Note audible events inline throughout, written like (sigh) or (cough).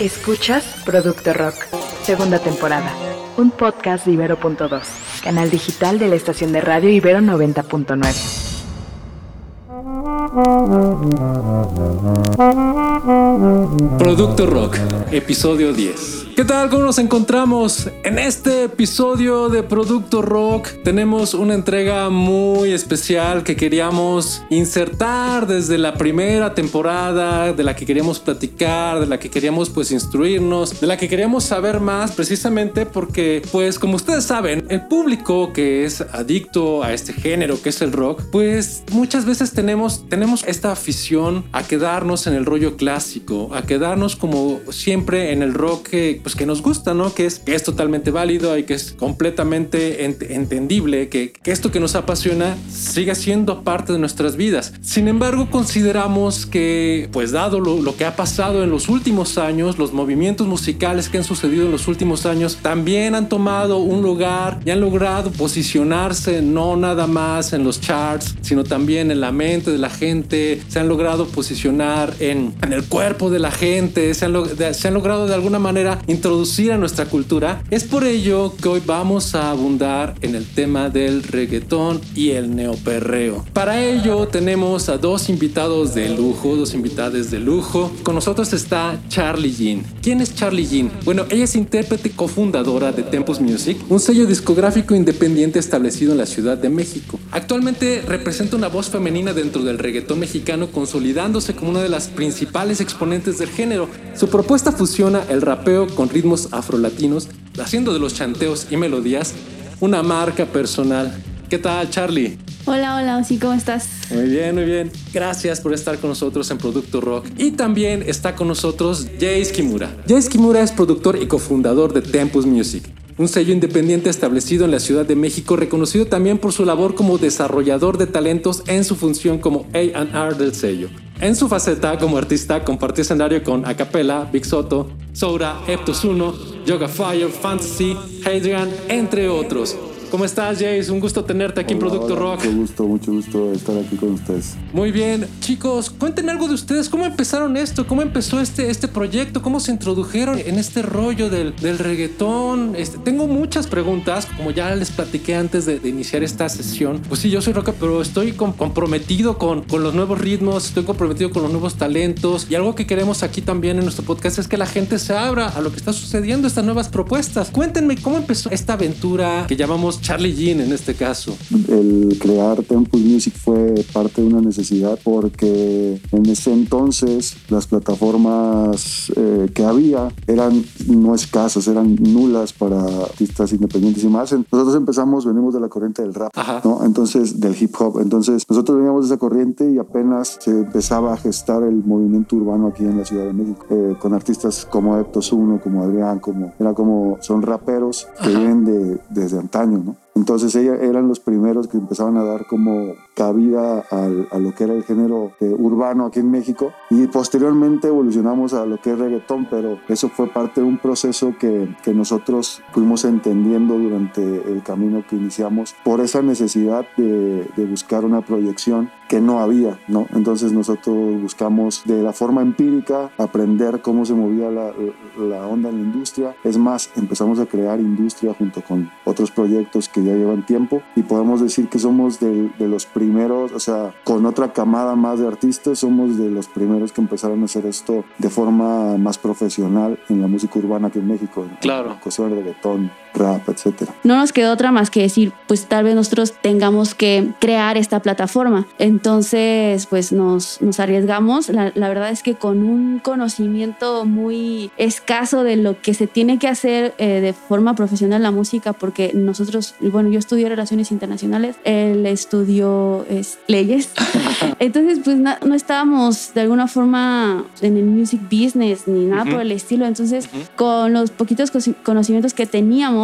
Escuchas Producto Rock, segunda temporada. Un podcast de Ibero.2, canal digital de la estación de radio Ibero 90.9. Producto Rock, episodio 10. ¿Qué tal? ¿Cómo nos encontramos? En este episodio de Producto Rock tenemos una entrega muy especial que queríamos insertar desde la primera temporada, de la que queríamos platicar, de la que queríamos pues instruirnos, de la que queríamos saber más precisamente porque pues como ustedes saben, el público que es adicto a este género que es el rock, pues muchas veces tenemos, tenemos esta afición a quedarnos en el rollo clásico, a quedarnos como siempre en el rock que pues que nos gusta, ¿no? Que es, que es totalmente válido y que es completamente entendible, que, que esto que nos apasiona siga siendo parte de nuestras vidas. Sin embargo, consideramos que, pues dado lo, lo que ha pasado en los últimos años, los movimientos musicales que han sucedido en los últimos años también han tomado un lugar y han logrado posicionarse no nada más en los charts, sino también en la mente de la gente, se han logrado posicionar en, en el cuerpo de la gente, se han, se han logrado de alguna manera introducir a nuestra cultura. Es por ello que hoy vamos a abundar en el tema del reggaetón y el neoperreo. Para ello tenemos a dos invitados de lujo, dos invitadas de lujo. Con nosotros está Charlie Jean. ¿Quién es Charlie Jean? Bueno, ella es intérprete cofundadora de Tempus Music, un sello discográfico independiente establecido en la Ciudad de México. Actualmente representa una voz femenina dentro del reggaetón mexicano, consolidándose como una de las principales exponentes del género. Su propuesta fusiona el rapeo con ritmos afrolatinos, haciendo de los chanteos y melodías una marca personal. ¿Qué tal, Charlie? Hola, hola, ¿cómo estás? Muy bien, muy bien. Gracias por estar con nosotros en Producto Rock. Y también está con nosotros Jace Kimura. Jace Kimura es productor y cofundador de Tempus Music, un sello independiente establecido en la Ciudad de México, reconocido también por su labor como desarrollador de talentos en su función como A&R del sello. En su faceta como artista compartió escenario con Acapella, Big Soto, Soura, Eptos 1, Yoga Fire, Fantasy, Hadrian, entre otros. ¿Cómo estás, Jace? Un gusto tenerte aquí Hola, en Producto hola, Rock. Mucho gusto, mucho gusto estar aquí con ustedes. Muy bien, chicos, cuenten algo de ustedes. ¿Cómo empezaron esto? ¿Cómo empezó este, este proyecto? ¿Cómo se introdujeron en este rollo del, del reggaetón? Este, tengo muchas preguntas, como ya les platiqué antes de, de iniciar esta sesión. Pues sí, yo soy rocker, pero estoy com- comprometido con, con los nuevos ritmos, estoy comprometido con los nuevos talentos. Y algo que queremos aquí también en nuestro podcast es que la gente se abra a lo que está sucediendo, estas nuevas propuestas. Cuéntenme cómo empezó esta aventura que llamamos Charlie Jean en este caso. El crear Tempus Music fue parte de una necesidad porque en ese entonces las plataformas eh, que había eran no escasas, eran nulas para artistas independientes y más. Nosotros empezamos, venimos de la corriente del rap. ¿no? Entonces, del hip hop. Entonces, nosotros veníamos de esa corriente y apenas se empezaba a gestar el movimiento urbano aquí en la Ciudad de México, eh, con artistas como Eptos 1, como Adrián, como, era como, son raperos que Ajá. vienen de, desde antaño, ¿no? Entonces ella, eran los primeros que empezaban a dar como cabida al- a lo que era el género eh, urbano aquí en México y posteriormente evolucionamos a lo que es reggaetón, pero eso fue parte de un proceso que, que nosotros fuimos entendiendo durante el camino que iniciamos por esa necesidad de, de buscar una proyección que no había, ¿no? Entonces nosotros buscamos de la forma empírica aprender cómo se movía la, la onda en la industria. Es más, empezamos a crear industria junto con otros proyectos que ya llevan tiempo y podemos decir que somos de, de los primeros, o sea, con otra camada más de artistas, somos de los primeros que empezaron a hacer esto de forma más profesional en la música urbana aquí en México. en- Claro. Cuestión de reggaetón, rap, etcétera. No nos quedó otra más que decir, pues tal vez nosotros tengamos que crear esta plataforma. Entonces, pues nos, nos arriesgamos. La, la verdad es que con un conocimiento muy escaso de lo que se tiene que hacer eh, de forma profesional la música, porque nosotros, bueno, yo estudié Relaciones Internacionales, él estudió es, leyes. (laughs) Entonces, pues na- no estábamos de alguna forma en el music business ni nada por el estilo. Entonces, con los poquitos conocimientos que teníamos,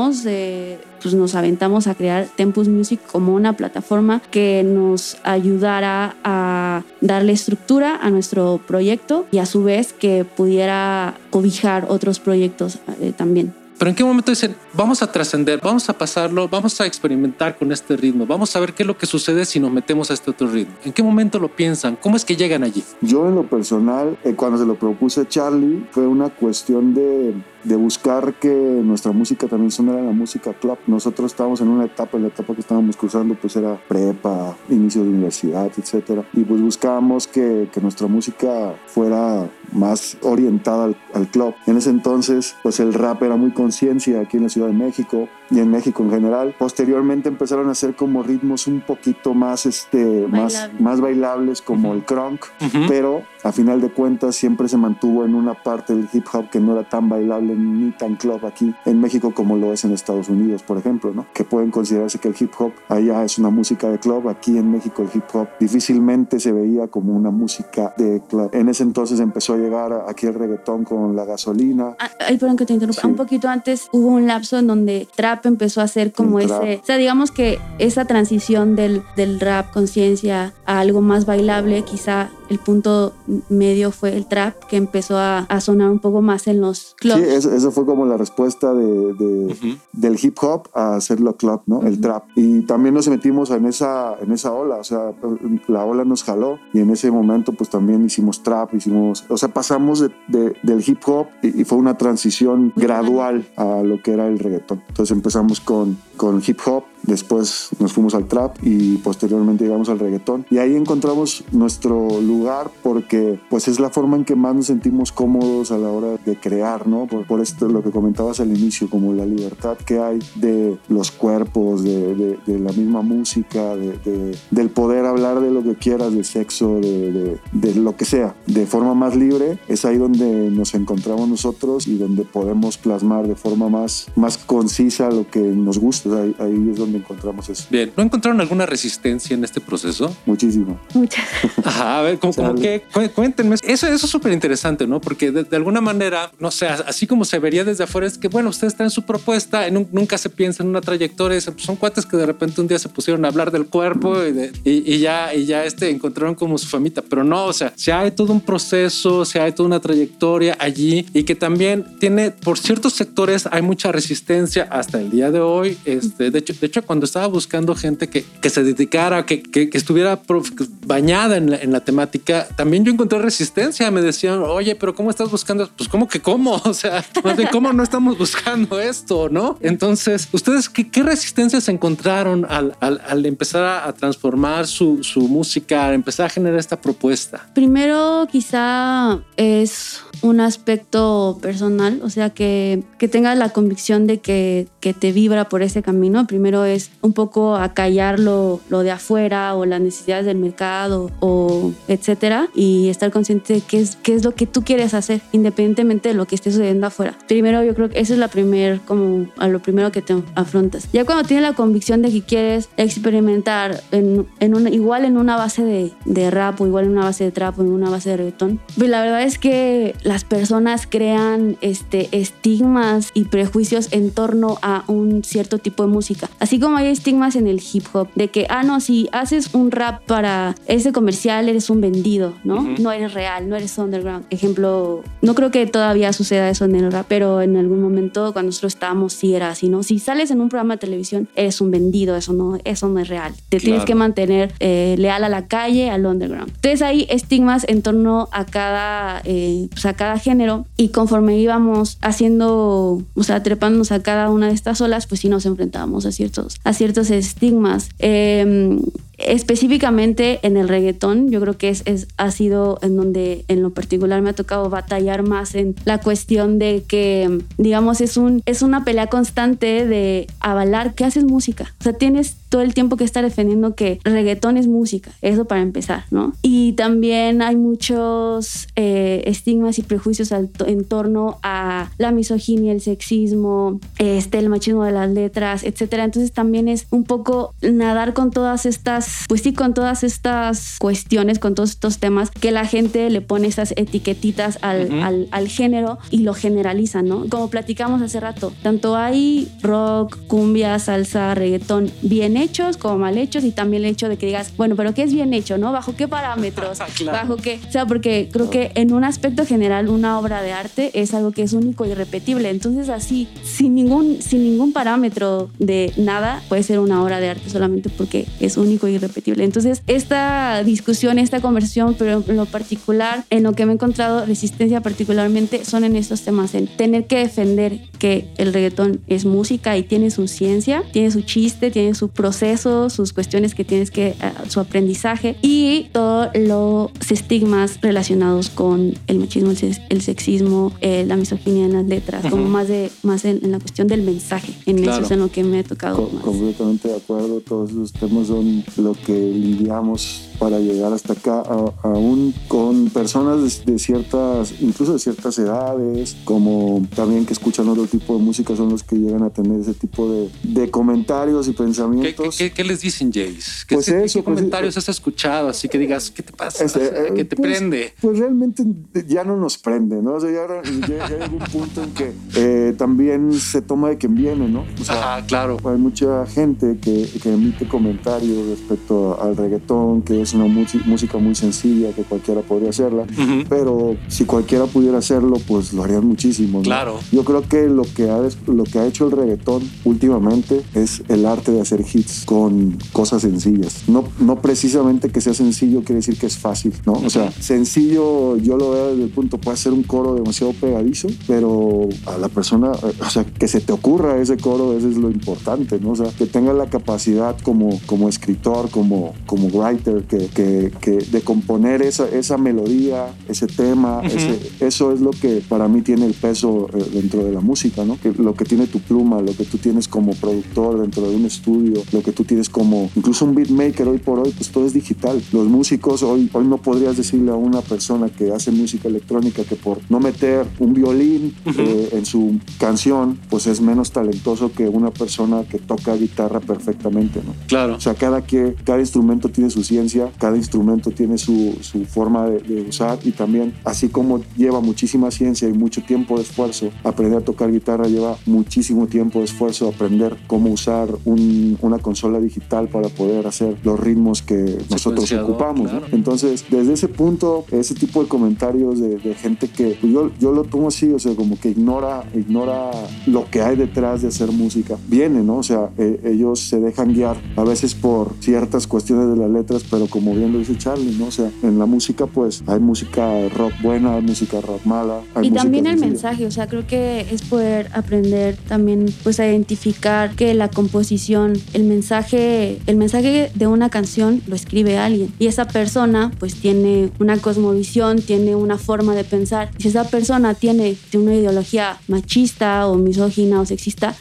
pues nos aventamos a crear Tempus Music como una plataforma que nos ayudara a darle estructura a nuestro proyecto y a su vez que pudiera cobijar otros proyectos eh, también. Pero ¿en qué momento dicen, vamos a trascender, vamos a pasarlo, vamos a experimentar con este ritmo, vamos a ver qué es lo que sucede si nos metemos a este otro ritmo? ¿En qué momento lo piensan? ¿Cómo es que llegan allí? Yo en lo personal, eh, cuando se lo propuse a Charlie, fue una cuestión de de buscar que nuestra música también sonara la música club. Nosotros estábamos en una etapa, en la etapa que estábamos cruzando pues era prepa, inicio de universidad, etcétera, y pues buscábamos que, que nuestra música fuera más orientada al, al, club. En ese entonces, pues el rap era muy conciencia aquí en la Ciudad de México y en México en general. Posteriormente empezaron a hacer como ritmos un poquito más, este, más, más bailables como el crunk, pero a final de cuentas siempre se mantuvo en una parte del hip hop que no era tan bailable ni tan club aquí en México como lo es en Estados Unidos, por ejemplo, ¿no? Que pueden considerarse que el hip hop allá es una música de club, aquí en México el hip hop difícilmente se veía como una música de club. En ese entonces empezó a llegar aquí el reggaetón con la gasolina. Ah, ay, perdón que te interrumpa. Un poquito antes hubo un lapso en donde trap empezó a hacer como ese, o sea, digamos que esa transición del, del rap conciencia a algo más bailable, quizá el punto medio fue el trap que empezó a, sonar un poco más en los clubs. Sí, eso, fue como la respuesta de, del hip hop a hacerlo club, ¿no? El trap. Y también nos metimos en esa, en esa ola, o sea, la ola nos jaló y en ese momento pues también hicimos trap, hicimos, o sea, pasamos del hip hop y, fue una transición gradual a lo que era el reggaetón. Entonces empezamos con, con hip hop, después nos fuimos al trap y posteriormente llegamos al reggaetón. Y ahí encontramos nuestro lugar porque pues es la forma en que más nos sentimos cómodos a la hora de crear, ¿no? Por, por esto lo que comentabas al inicio, como la libertad que hay de los cuerpos, de, de, la misma música, de, del poder hablar de lo que quieras, de sexo, de, lo que sea, de forma más libre, es ahí donde nos encontramos nosotros y donde podemos plasmar de forma más, más concisa lo que nos gusta. Ahí, ahí es donde encontramos eso. Bien, ¿no encontraron alguna resistencia en este proceso? Muchísimo. Muchas. (laughs) Ajá, a ver, como, que cuéntenme. Eso, eso es súper interesante, ¿no? Porque de, alguna manera, no sé, así como se vería desde afuera, es que, bueno, ustedes traen su propuesta, en nunca se piensa en una trayectoria, pues, son cuates que de repente un día se pusieron a hablar del cuerpo y, ya, y ya este, encontraron como su famita, pero no, o sea, si hay todo un proceso, si hay toda una trayectoria allí y que también tiene, por ciertos sectores, hay mucha resistencia hasta el día de hoy. Este, de hecho, de hecho cuando estaba buscando gente que, que se dedicara, que, que, estuviera bañada en la, en la, temática, también yo encontré resistencia. Me decían, oye, pero ¿cómo estás buscando? Pues, ¿cómo que cómo? (laughs) O sea, ¿cómo no estamos buscando esto? ¿No? Entonces, ¿ustedes qué, qué resistencias encontraron al, al, empezar a, a transformar su, su música, al empezar a generar esta propuesta? Primero, quizá es un aspecto personal, o sea, que, que tengas la convicción de que, que, te vibra por ese camino. Primero es un poco acallar lo, lo de afuera o las necesidades del mercado o etcétera y estar consciente de qué es, qué es lo que tú quieres hacer, independientemente de lo que esté sucediendo afuera. Primero yo creo que eso es la primer, como a lo primero que te afrontas. Ya cuando tienes la convicción de que quieres experimentar en, en una, igual en una base de, de rap o igual en una base de trap o en una base de reggaetón, pues la verdad es que las personas crean este, estigmas y prejuicios en torno a un cierto tipo de música. Así como hay estigmas en el hip hop, de que, ah, no, si haces un rap para ese comercial, eres un vendido, ¿no? No eres real, no eres underground. Ejemplo, no creo que todavía suceda eso en el rap, pero en algún momento cuando nosotros estábamos, sí era así, ¿no? Si sales en un programa de televisión, eres un vendido, eso no, eso no es real. Te tienes que mantener eh, leal a la calle, al underground. Entonces hay estigmas en torno a cada, eh, pues a cada género y conforme íbamos haciendo, o sea, trepándonos a cada una de estas olas, pues sí nos enfrentábamos a ciertos, a ciertos estigmas. Eh, específicamente en el reggaetón, yo creo que es, es, ha sido en donde en lo particular me ha tocado batallar más en la cuestión de que, digamos, es, un, es una pelea constante de avalar que haces música. O sea, tienes todo el tiempo que estar defendiendo que reggaetón es música, eso para empezar, ¿no? Y también hay muchos eh, estigmas y prejuicios en torno a la misoginia, el sexismo, este, el machismo de las letras, etcétera. Entonces también es un poco nadar con todas estas estas, pues sí, con todas estas cuestiones, con todos estos temas, que la gente le pone esas etiquetitas al, al, al género y lo generaliza, ¿no? Como platicamos hace rato, tanto hay rock, cumbia, salsa, reggaetón bien hechos como mal hechos y también el hecho de que digas, bueno, pero ¿qué es bien hecho, no? ¿Bajo qué parámetros? (laughs) Claro. ¿Bajo qué? O sea, porque creo que en un aspecto general una obra de arte es algo que es único y irrepetible. Entonces así, sin ningún, sin ningún parámetro de nada, puede ser una obra de arte solamente porque es único y irrepetible. Entonces esta discusión, esta conversión, pero en lo particular, en lo que me he encontrado resistencia particularmente, son en estos temas, en tener que defender que el reggaetón es música y tiene su ciencia, tiene su chiste, tiene su proceso, sus cuestiones que tienes que, uh, su aprendizaje y todos los estigmas relacionados con el machismo, el, sexismo, eh, la misoginia en las letras, como más, de, más en, en, la cuestión del mensaje. En claro. eso es en lo que me ha tocado. Co más. Completamente de acuerdo, todos esos temas son lo que lidiamos para llegar hasta acá, aún con personas de, de, ciertas, incluso de ciertas edades, como también que escuchan otro tipo de música, son los que llegan a tener ese tipo de, de comentarios y pensamientos. ¿Qué, qué, qué les dicen, Jace? ¿Qué, pues ¿qué eso, comentarios pues, has escuchado? Así que digas, ¿qué te pasa? Este, ¿Qué te pues, prende? Pues realmente ya no nos prende, ¿no? O sea, ya, ya, ya hay (laughs) un punto en que eh, también se toma de quien viene, ¿no? O sea, Ajá, claro. Hay mucha gente que, que emite comentarios respecto al reggaetón, que es una música muy sencilla, que cualquiera podría hacerla, uh -huh. pero si cualquiera pudiera hacerlo, pues lo harían muchísimo. ¿no? Claro. Yo creo que lo que, ha, lo que ha hecho el reggaetón últimamente es el arte de hacer hits con cosas sencillas. No, no precisamente que sea sencillo quiere decir que es fácil, ¿no? Uh -huh. O sea, sencillo yo lo veo desde el punto, puede ser un coro demasiado pegadizo, pero a la persona, o sea, que se te ocurra ese coro, eso es lo importante, ¿no? O sea, que tenga la capacidad como, como escritor, como, como writer, que, que, que de componer esa, esa melodía, ese tema, uh -huh. ese, eso es lo que para mí tiene el peso eh, dentro de la música, ¿no? Que lo que tiene tu pluma, lo que tú tienes como productor dentro de un estudio, lo que tú tienes como incluso un beatmaker hoy por hoy, pues todo es digital. Los músicos hoy, hoy no podrías decirle a una persona que hace música electrónica que por no meter un violín uh -huh. eh, en su canción, pues es menos talentoso que una persona que toca guitarra perfectamente, ¿no? Claro. O sea, cada, que, cada instrumento tiene su ciencia, cada instrumento tiene su, su forma de, de, usar y también, así como lleva muchísima ciencia y mucho tiempo de esfuerzo, aprender a tocar guitarra lleva muchísimo tiempo de esfuerzo, aprender cómo usar un, una consola digital para poder hacer los ritmos que nosotros ocupamos. Claro. ¿no? Entonces, desde ese punto, ese tipo de comentarios de, de gente que pues yo, yo lo tomo así, o sea, como que ignora, ignora lo que hay detrás de hacer música, viene, ¿no? O sea, eh, ellos se dejan guiar a veces por ciertas cuestiones de las letras, pero como bien lo dice Charlie, ¿no? O sea, en la música, pues hay música rock buena, hay música rock mala. Hay y también el sencilla. mensaje, o sea, creo que es poder aprender también, pues, a identificar que la composición, el mensaje, el mensaje de una canción lo escribe alguien y esa persona, pues, tiene una cosmovisión, tiene una forma de pensar. Y si esa persona tiene una ideología machista o misógina o sexista,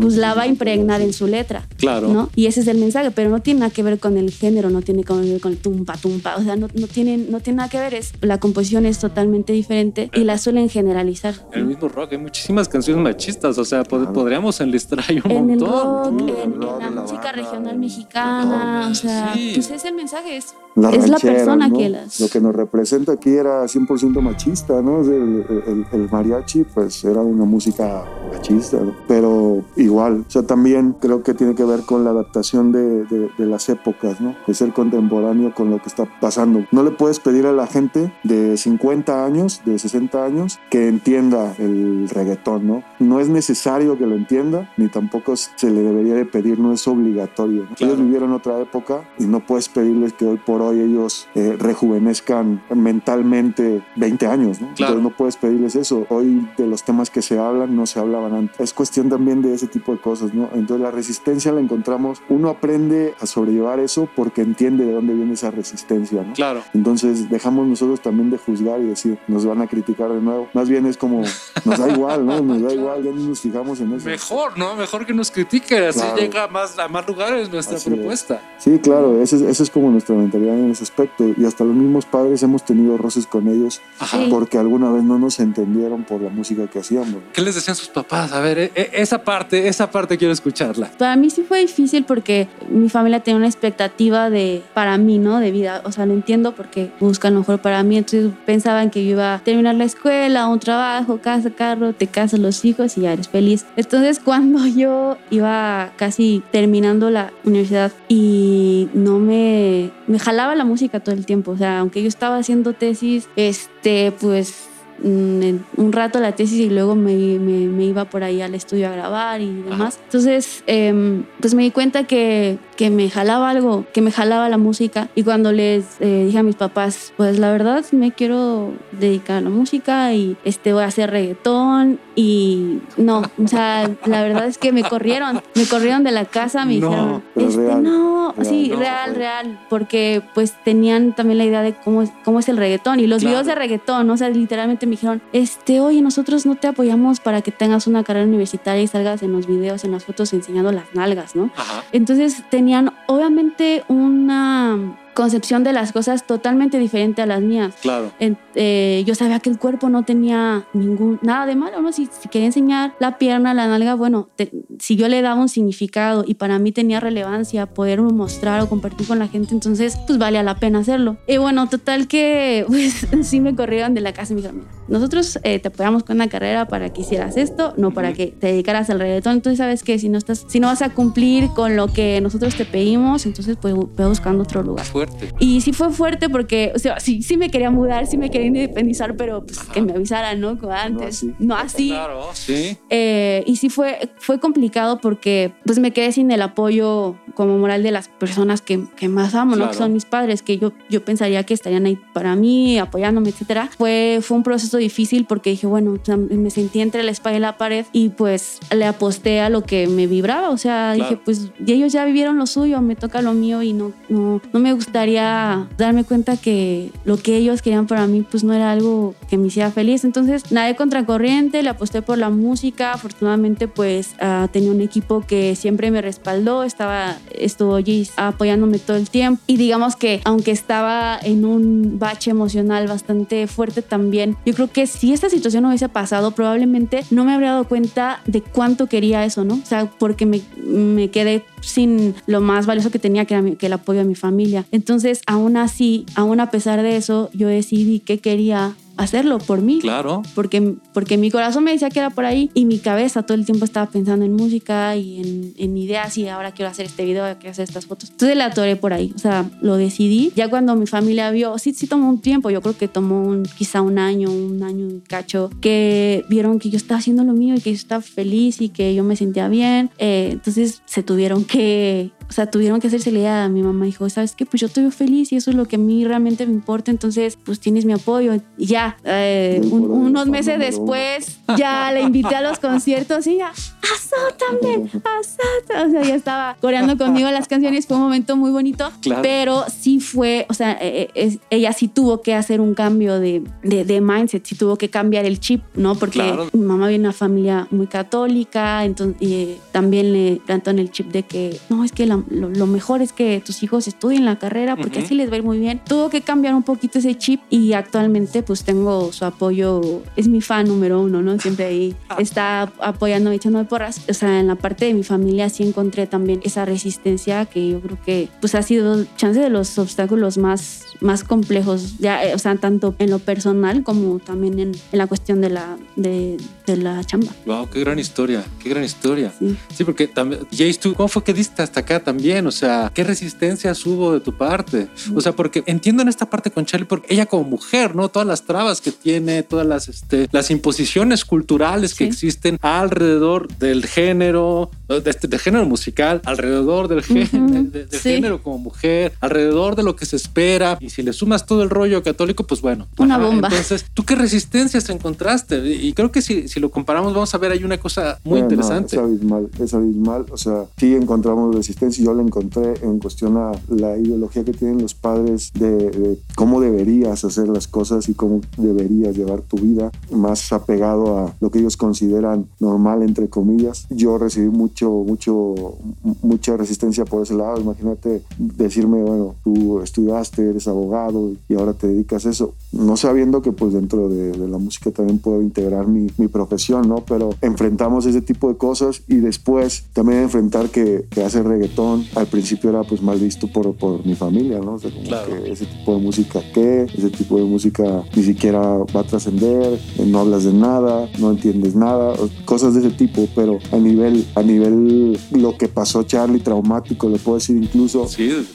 pues la va a impregnar en su letra. Claro. ¿no? Y ese es el mensaje, pero no tiene nada que ver con el género, no tiene que ver con el tumpa, tumpa. O sea, no, no, tiene, no tiene nada que ver. Es, la composición es totalmente diferente y la suelen generalizar. El mismo rock, hay muchísimas canciones machistas. O sea, pod podríamos enlistar ahí un en montón. El rock, en, en, la, la música banda, regional mexicana. O sea, sí. pues es el mensaje. Es, la es la persona ¿no? que las. Lo que nos representa aquí era 100% machista, ¿no? El, el, el, mariachi, pues era una música machista, ¿no? pero igual. O sea, también creo que tiene que ver con la adaptación de, de, de, las épocas, ¿no? De ser contemporáneo con lo que está pasando. No le puedes pedir a la gente de 50 años, de 60 años, que entienda el reggaetón, ¿no? No es necesario que lo entienda, ni tampoco se le debería de pedir, no es obligatorio. ¿no? Claro. Ellos vivieron otra época y no puedes pedirles que hoy por hoy ellos eh, rejuvenezcan mentalmente 20 años, ¿no? Claro. Entonces no puedes pedirles eso. Hoy de los temas que se hablan no se hablaban antes. Es cuestión también de ese tipo de cosas, ¿no? Entonces la resistencia la encontramos, uno aprende a sobrellevar eso porque entiende de dónde viene esa resistencia, ¿no? Claro. Entonces dejamos nosotros también de juzgar y decir, nos van a criticar de nuevo. Más bien es como, nos da igual, ¿no? Nos da igual, ya ni nos fijamos en eso. Mejor, ¿no? Mejor que nos critiquen, así Claro. llega a más, a más lugares nuestra Así es. propuesta. Sí, claro, esa es, es como nuestra mentalidad en ese aspecto. Y hasta los mismos padres hemos tenido roces con ellos Ajá. Porque alguna vez no nos entendieron por la música que hacíamos. ¿Qué les decían sus papás? A ver, e- e- esa parte, esa parte quiero escucharla. Para mí sí fue difícil porque mi familia tenía una expectativa de, para mí, ¿no? De vida. O sea, lo entiendo porque buscan lo mejor para mí. Entonces pensaban que yo iba a terminar la escuela, un trabajo, casa, carro, te casas los hijos y ya eres feliz. Entonces (laughs) cuando yo iba casi terminando la universidad y no me, me jalaba la música todo el tiempo. O sea, aunque yo estaba haciendo tesis, este, pues un rato la tesis y luego me, me- me iba por ahí al estudio a grabar y demás. Entonces, em, pues me di cuenta que, que me jalaba algo, que me jalaba la música. Y cuando les eh, dije a mis papás, pues la verdad me quiero dedicar a la música y este, voy a hacer reggaetón. Y no, o sea, la verdad es que me corrieron, me corrieron de la casa, me No, dijeron, este, real, no, real, sí, no, real, real, porque pues tenían también la idea de cómo es, cómo es el reggaetón y los Claro. videos de reggaetón, o sea, literalmente me dijeron, este, oye, nosotros no te apoyamos para que tengas una carrera universitaria y salgas en los videos, en las fotos enseñando las nalgas, ¿no? Ajá. Entonces tenían obviamente una concepción de las cosas totalmente diferente a las mías. Claro. En- eh, yo sabía que el cuerpo no tenía ningún nada de malo, ¿no? Si, si quería enseñar la pierna, la nalga, bueno, te- si yo le daba un significado y para mí tenía relevancia poder mostrar o compartir con la gente, entonces pues valía la pena hacerlo. Y bueno, total que (laughs) pues sí me corrieron de la casa y me dijeron, "Mira, nosotros eh, te apoyamos con una carrera para que hicieras esto, no para que te dedicaras al reggaetón. Entonces, ¿sabes qué? Si no, estás, si no vas a cumplir con lo que nosotros te pedimos, entonces pues ve buscando otro lugar. Fuerte. Y sí fue fuerte porque, o sea, sí, sí me quería mudar, sí me quería independizar, pero pues que me avisaran, ¿no? Como antes. No así. Claro, sí. Eh, y sí fue, fue complicado porque pues me quedé sin el apoyo como moral de las personas que, que más amo, ¿no? Que son mis padres, que yo, yo pensaría que estarían ahí para mí, apoyándome, etcétera. Fue, fue un proceso difícil porque dije, bueno, me sentí entre la espalda y la pared y pues le aposté a lo que me vibraba. O sea, Claro. dije, pues y ellos ya vivieron lo suyo, me toca lo mío y no, no, no me gustaría darme cuenta que lo que ellos querían para mí pues no era algo que me hiciera feliz. Entonces nadé contracorriente, le aposté por la música. Afortunadamente pues ah, tenía un equipo que siempre me respaldó, estaba, estuvo allí apoyándome todo el tiempo. Y digamos que aunque estaba en un bache emocional bastante fuerte también, yo creo que si esta situación no hubiese pasado, probablemente no me habría dado cuenta de cuánto quería eso, ¿no? O sea, porque me, me quedé sin lo más valioso que tenía, que era que el apoyo de mi familia. Entonces, aún así, aún a pesar de eso, yo decidí que quería hacerlo por mí. Claro. Porque, porque mi corazón me decía que era por ahí y mi cabeza todo el tiempo estaba pensando en música y en, en ideas y ahora quiero hacer este video, quiero hacer estas fotos. Entonces la atoré por ahí, o sea, lo decidí. Ya cuando mi familia vio, sí, sí tomó un tiempo, yo creo que tomó un, quizá un año, un año y cacho, que vieron que yo estaba haciendo lo mío y que yo estaba feliz y que yo me sentía bien. Eh, entonces se tuvieron que, o sea, tuvieron que hacerse la idea. Mi mamá dijo, ¿sabes qué? Pues yo veo feliz y eso es lo que a mí realmente me importa. Entonces, pues tienes mi apoyo. Y ya, eh, un- unos meses después, ya la invité a los conciertos y ya, azótame, azótame. O sea, ya estaba coreando conmigo las canciones. Fue un momento muy bonito. Claro. Pero sí fue, o sea, eh, eh, ella sí tuvo que hacer un cambio de, de, de mindset, sí tuvo que cambiar el chip, ¿no? Porque Claro. mi mamá viene de una familia muy católica, entonces y también le plantan el chip de que no, es que la- lo, lo mejor es que tus hijos estudien la carrera porque Ujú. así les va a ir muy bien. Tuvo que cambiar un poquito ese chip y actualmente pues tengo su apoyo, es mi fan número uno, ¿no? Siempre ahí (laughs) está apoyándome, echándome porras. O sea, en la parte de mi familia sí encontré también esa resistencia que yo creo que pues ha sido chance de los obstáculos más, más complejos, ya, eh, o sea, tanto en lo personal como también en, en la cuestión de la, de, de la chamba. Wow, qué gran historia, qué gran historia. Sí. Sí, porque también, Jace, ¿tú cómo fue que diste hasta acá también? O sea, ¿qué resistencias hubo de tu parte? O sea, porque entiendo en esta parte con Charlie, porque ella como mujer, ¿no? Todas las trabas que tiene, todas las, este, las imposiciones culturales que Sí. existen alrededor del género, de, este, de género musical, alrededor del, género, del género como mujer, alrededor de lo que se espera. Y si le sumas todo el rollo católico, pues bueno. Una bomba. Entonces, ¿tú qué resistencias encontraste? Y creo que si, si lo comparamos, vamos a ver, hay una cosa muy interesante. es abismal, es abismal. O sea, sí encontramos resistencia. Yo la encontré en cuestión a la ideología que tienen los padres de, cómo deberías hacer las cosas y cómo deberías llevar tu vida, más apegado a lo que ellos consideran normal, entre comillas. Yo recibí mucho, mucho, mucha resistencia por ese lado. Imagínate decirme, bueno, tú estudiaste, eres abogado y ahora te dedicas a eso, no sabiendo que pues dentro de, la música también puedo integrar mi, mi, profesión, ¿no? Pero enfrentamos ese tipo de cosas y después también enfrentar que, que hace reggaetón, al principio era pues mal visto por, por mi familia, ¿no? O sea, como que ese tipo de música, ¿qué? Ese tipo de música ni siquiera va a trascender, no hablas de nada, no entiendes nada, cosas de ese tipo, pero a nivel, a nivel lo que pasó Charlie, traumático, le puedo decir incluso,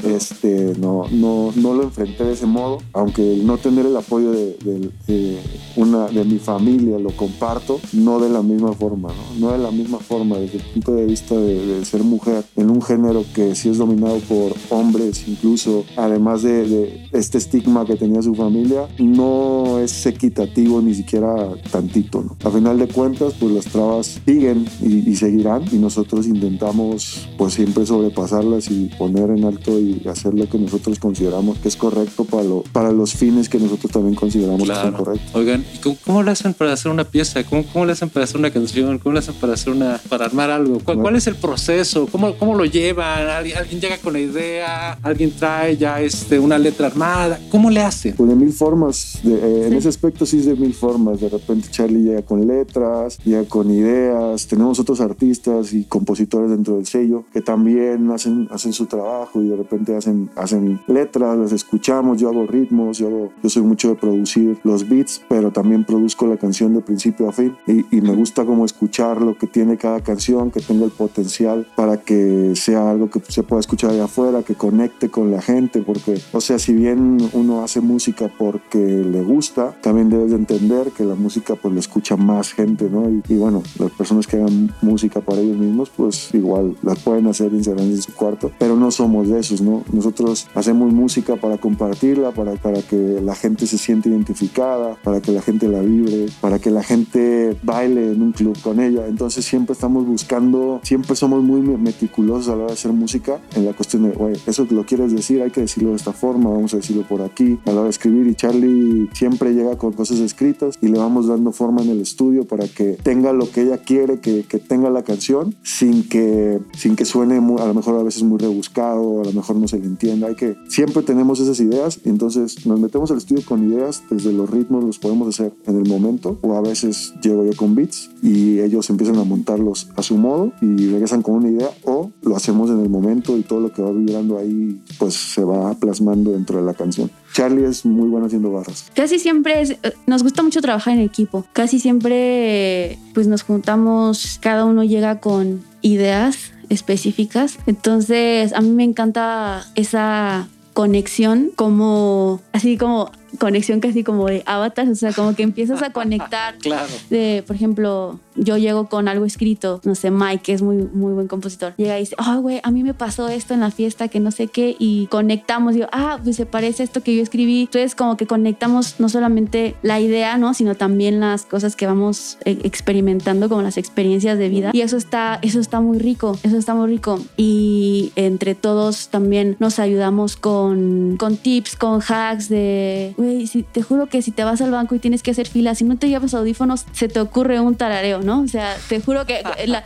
este, no, no, no lo enfrenté de ese modo, aunque no tener el apoyo de, una, de mi familia lo comparto, no de la misma forma, ¿no? no de la misma forma desde el punto de vista de, ser mujer en un género que sí es dominado por hombres incluso, además de, este estigma que tenía su familia, no es equitativo ni siquiera tantito, ¿no? A final de cuentas, pues las trabas siguen y, y seguirán y nosotros intentamos pues siempre sobrepasarlas y poner en alto y hacer lo que nosotros consideramos que es correcto para, lo, para los fines que nosotros también consideramos que son correctos. Oigan, ¿y cómo, lo hacen para hacer una pieza? ¿Cómo, ¿Cómo lo hacen para hacer una canción? ¿Cómo lo hacen para hacer una, para armar algo? ¿Cuál, es el proceso? ¿Cómo, cómo lo llevan? ¿Alguien, llega con la idea? ¿Alguien trae ya este, una letra armada? ¿Cómo le hacen? Pues de mil formas. Eh, en ese aspecto sí es de mil formas. De repente Charlie llega con letras, llega con ideas. Tenemos otros artistas y compositores dentro del sello que también hacen, hacen su trabajo y de repente hacen, hacen letras, las escuchamos, yo hago ritmos, yo, yo soy mucho de producir los beats, pero también produzco la canción de principio a fin y, me gusta como escuchar lo que tiene cada canción, que tenga el potencial para que sea algo que se pueda escuchar allá afuera, que conecte con la gente, porque, o sea, si bien uno hace música porque le gusta, también debes de entender que la música pues la escucha más gente, ¿no? Y, y bueno, las personas que hagan música para ellos mismos, pues igual las pueden hacer encerradas en su cuarto, pero no somos de esos, ¿no? Nosotros hacemos música para compartirla, para, para que la gente se siente identificada, para que la gente la vibre, para que la gente baile en un club con ella. Entonces siempre estamos buscando, siempre somos muy meticulosos a la hora de hacer música en la cuestión de, güey, eso lo quieres decir, hay que decirlo de esta forma, vamos a decirlo por aquí, a la hora de escribir. Y Charlie siempre llega con cosas escritas y le vamos dando forma en el estudio para que tenga lo que ella quiere, que, que tenga la canción, sin que, sin que suene a lo mejor a veces muy rebuscado, a lo mejor no se le entienda. Hay que, siempre tenemos esas ideas y entonces nos metemos al estudio con ideas, desde los ritmos los podemos hacer en el momento o a veces llego yo con beats y ellos empiezan a montarlos a su modo y regresan con una idea o lo hacemos en el momento y todo lo que va vibrando ahí pues se va plasmando dentro de la canción. Charlie es muy bueno haciendo barras. Casi siempre es, eh, nos gusta mucho trabajar en equipo. Casi siempre pues nos juntamos, cada uno llega con ideas específicas. Entonces, a mí me encanta esa conexión como así como conexión casi como de avatars, o sea, como que empiezas a conectar. (laughs) claro. De, por ejemplo, yo llego con algo escrito, no sé, Mike, que es muy, muy buen compositor, llega y dice, oh, güey, a mí me pasó esto en la fiesta, que no sé qué, y conectamos, digo, ah, pues se parece a esto que yo escribí. Entonces, como que conectamos no solamente la idea, ¿no? Sino también las cosas que vamos eh, experimentando, como las experiencias de vida. Y eso está, eso está muy rico, eso está muy rico. Y entre todos también nos ayudamos con, con tips, con hacks de güey, si, te juro que si te vas al banco y tienes que hacer fila, si no te llevas audífonos, se te ocurre un tarareo, ¿no? O sea, te juro que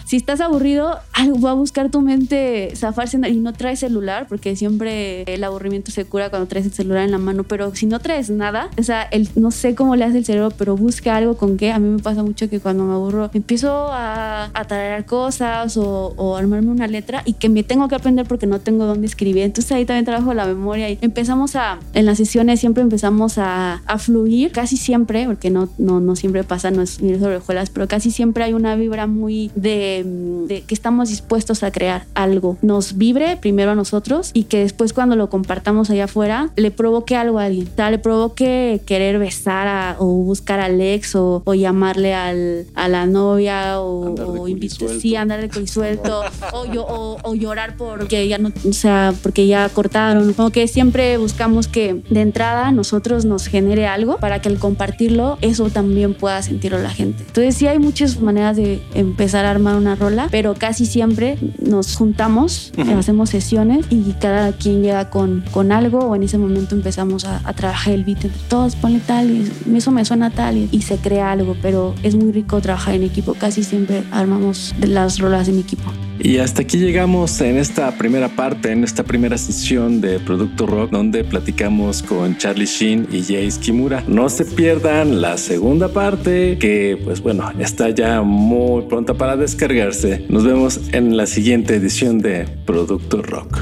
si estás aburrido, algo va a buscar tu mente zafarse y no traes celular, porque siempre el aburrimiento se cura cuando traes el celular en la mano, pero si no traes nada, o sea, el, no sé cómo le hace el cerebro, pero busca algo con qué. A mí me pasa mucho que cuando me aburro, empiezo a, a tararear cosas o, o armarme una letra y que me tengo que aprender porque no tengo dónde escribir. Entonces ahí también trabajo la memoria y empezamos a, en las sesiones siempre empezamos a, fluir, casi siempre, porque no, no, no siempre pasa, no es miel sobre pero casi siempre hay una vibra muy de, de que estamos dispuestos a crear algo. Nos vibre primero a nosotros y que después cuando lo compartamos allá afuera le provoque algo a alguien. O sea, le provoque querer besar a, o buscar al ex o, o llamarle al, a la novia o, o invitar, sí, andar de suelto o, yo- o, o llorar porque ya no, o sea, porque ya cortaron. Como que siempre buscamos que de entrada nosotros nos genere algo para que al compartirlo eso también pueda sentirlo la gente. Entonces sí hay muchas maneras de empezar a armar una rola, pero casi siempre nos juntamos, Ujú. hacemos sesiones y cada quien llega con, con algo o en ese momento empezamos a, a trabajar el beat entre todos, ponle tal y eso me suena tal y, y se crea algo, pero es muy rico trabajar en equipo, casi siempre armamos las rolas en equipo. Y hasta aquí llegamos en esta primera parte, en esta primera sesión de Producto Rock, donde platicamos con Charlie Sheen y Jace Kimura. No se pierdan la segunda parte, que pues bueno, está ya muy pronta para descargarse. Nos vemos en la siguiente edición de Producto Rock.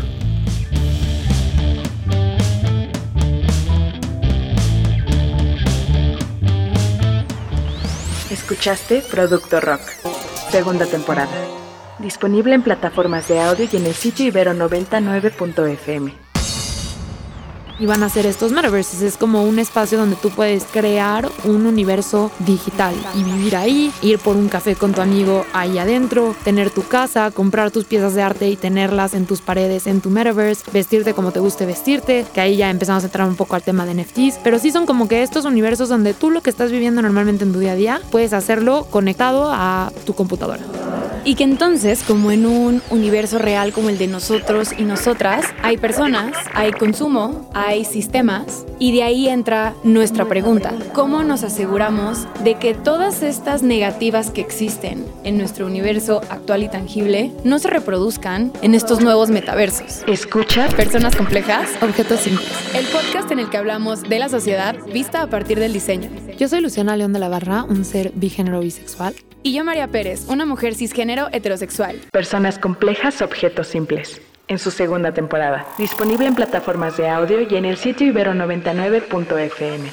Escuchaste Producto Rock, segunda temporada. Disponible en plataformas de audio y en el sitio ibero99.fm. y van a ser estos metaverses. Es como un espacio donde tú puedes crear un universo digital y vivir ahí, ir por un café con tu amigo ahí adentro, tener tu casa, comprar tus piezas de arte y tenerlas en tus paredes en tu metaverse, vestirte como te guste vestirte, que ahí ya empezamos a entrar un poco al tema de NFTs, pero sí son como que estos universos donde tú lo que estás viviendo normalmente en tu día a día, puedes hacerlo conectado a tu computadora. Y que entonces, como en un universo real como el de nosotros y nosotras, hay personas, hay consumo, hay sistemas, y de ahí entra nuestra pregunta. ¿Cómo nos aseguramos de que todas estas negativas que existen en nuestro universo actual y tangible no se reproduzcan en estos nuevos metaversos? Escucha Personas complejas, Objetos simples. el podcast en el que hablamos de la sociedad vista a partir del diseño. Yo soy Luciana León de la Barra, un ser bigénero bisexual. Y yo, María Pérez, una mujer cisgénero heterosexual. Personas complejas, objetos simples. En su segunda temporada. Disponible en plataformas de audio y en el sitio ibero99.fm.